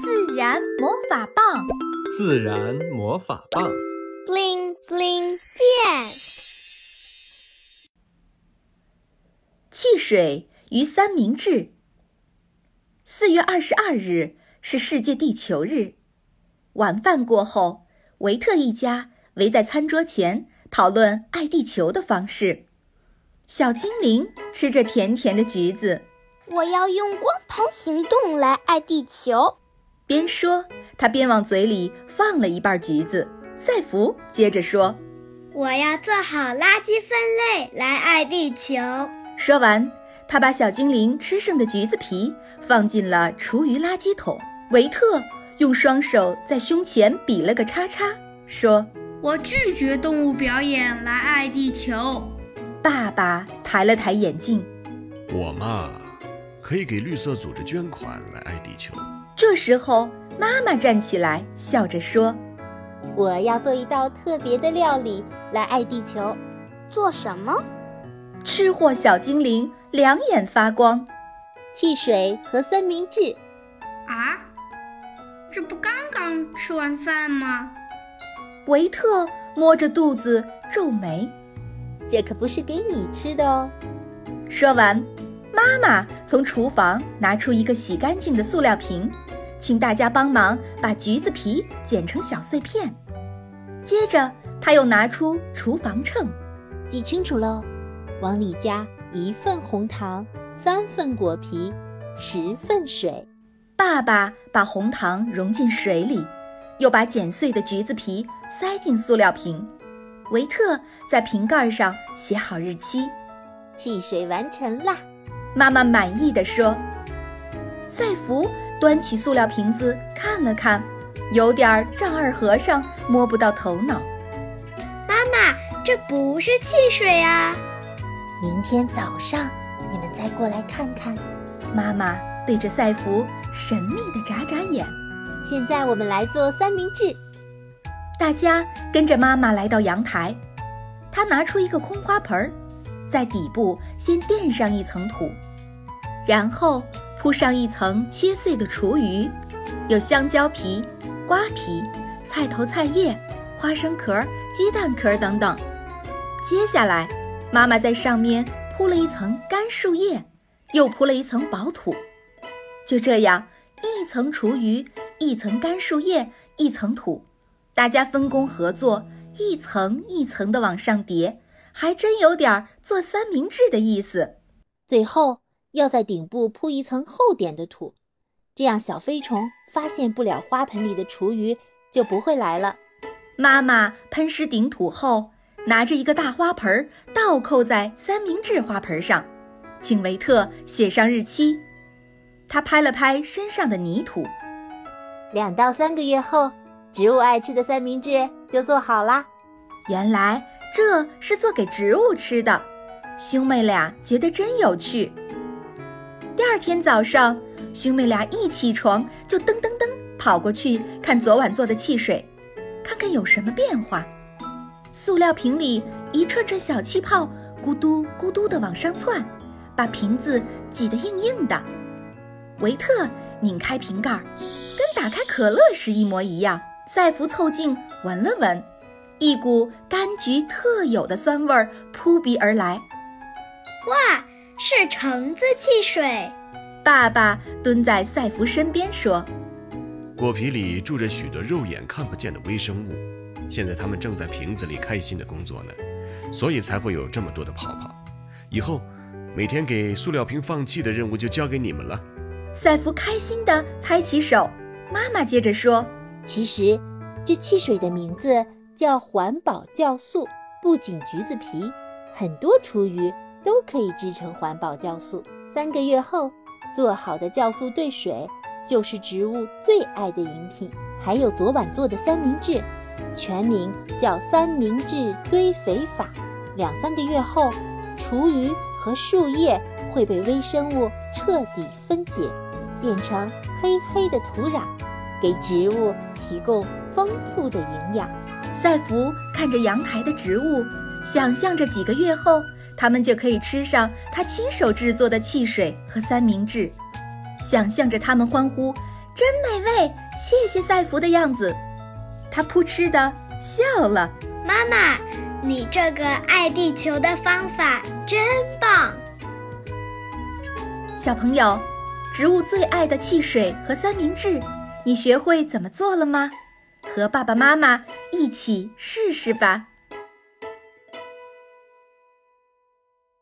自然魔法棒，自然魔法棒，bling bling 变。汽水与三明治。四月二十二日是世界地球日。晚饭过后，维特一家围在餐桌前讨论爱地球的方式。小精灵吃着甜甜的橘子。我要用光盘行动来爱地球。边说，他边往嘴里放了一半橘子。赛弗接着说：“我要做好垃圾分类来爱地球。”说完，他把小精灵吃剩的橘子皮放进了厨余垃圾桶。维特用双手在胸前比了个叉叉，说：“我拒绝动物表演来爱地球。”爸爸抬了抬眼镜：“我嘛。”可以给绿色组织捐款来爱地球。这时候，妈妈站起来，笑着说：“我要做一道特别的料理来爱地球。做什么？”吃货小精灵两眼发光：“汽水和三明治。”啊，这不刚刚吃完饭吗？维特摸着肚子皱眉：“这可不是给你吃的哦。”说完。妈妈从厨房拿出一个洗干净的塑料瓶，请大家帮忙把橘子皮剪成小碎片。接着，他又拿出厨房秤，记清楚喽，往里加一份红糖，三份果皮，十份水。爸爸把红糖融进水里，又把剪碎的橘子皮塞进塑料瓶。维特在瓶盖上写好日期，汽水完成啦。妈妈满意的说：“赛弗端起塑料瓶子看了看，有点丈二和尚摸不到头脑。妈妈，这不是汽水啊！明天早上你们再过来看看。”妈妈对着赛弗神秘的眨眨眼。现在我们来做三明治。大家跟着妈妈来到阳台，她拿出一个空花盆儿，在底部先垫上一层土。然后铺上一层切碎的厨余，有香蕉皮、瓜皮、菜头、菜叶、花生壳、鸡蛋壳等等。接下来，妈妈在上面铺了一层干树叶，又铺了一层薄土。就这样，一层厨余，一层干树叶，一层土，大家分工合作，一层一层的往上叠，还真有点做三明治的意思。最后。要在顶部铺一层厚点的土，这样小飞虫发现不了花盆里的厨余，就不会来了。妈妈喷湿顶土后，拿着一个大花盆倒扣在三明治花盆上，请维特写上日期。他拍了拍身上的泥土，两到三个月后，植物爱吃的三明治就做好啦。原来这是做给植物吃的，兄妹俩觉得真有趣。第二天早上，兄妹俩一起床就噔噔噔跑过去看昨晚做的汽水，看看有什么变化。塑料瓶里一串串小气泡咕嘟咕嘟地往上窜，把瓶子挤得硬硬的。维特拧开瓶盖，跟打开可乐时一模一样。赛弗凑近闻了闻，一股柑橘特有的酸味儿扑鼻而来。哇！是橙子汽水。爸爸蹲在赛弗身边说：“果皮里住着许多肉眼看不见的微生物，现在它们正在瓶子里开心的工作呢，所以才会有这么多的泡泡。以后每天给塑料瓶放气的任务就交给你们了。”赛弗开心地拍起手。妈妈接着说：“其实这汽水的名字叫环保酵素，不仅橘子皮，很多厨余。”都可以制成环保酵素。三个月后，做好的酵素兑水就是植物最爱的饮品。还有昨晚做的三明治，全名叫三明治堆肥法。两三个月后，厨余和树叶会被微生物彻底分解，变成黑黑的土壤，给植物提供丰富的营养。赛弗看着阳台的植物，想象着几个月后。他们就可以吃上他亲手制作的汽水和三明治，想象着他们欢呼：“真美味，谢谢赛福的样子。他扑哧的笑了。妈妈，你这个爱地球的方法真棒。小朋友，植物最爱的汽水和三明治，你学会怎么做了吗？和爸爸妈妈一起试试吧。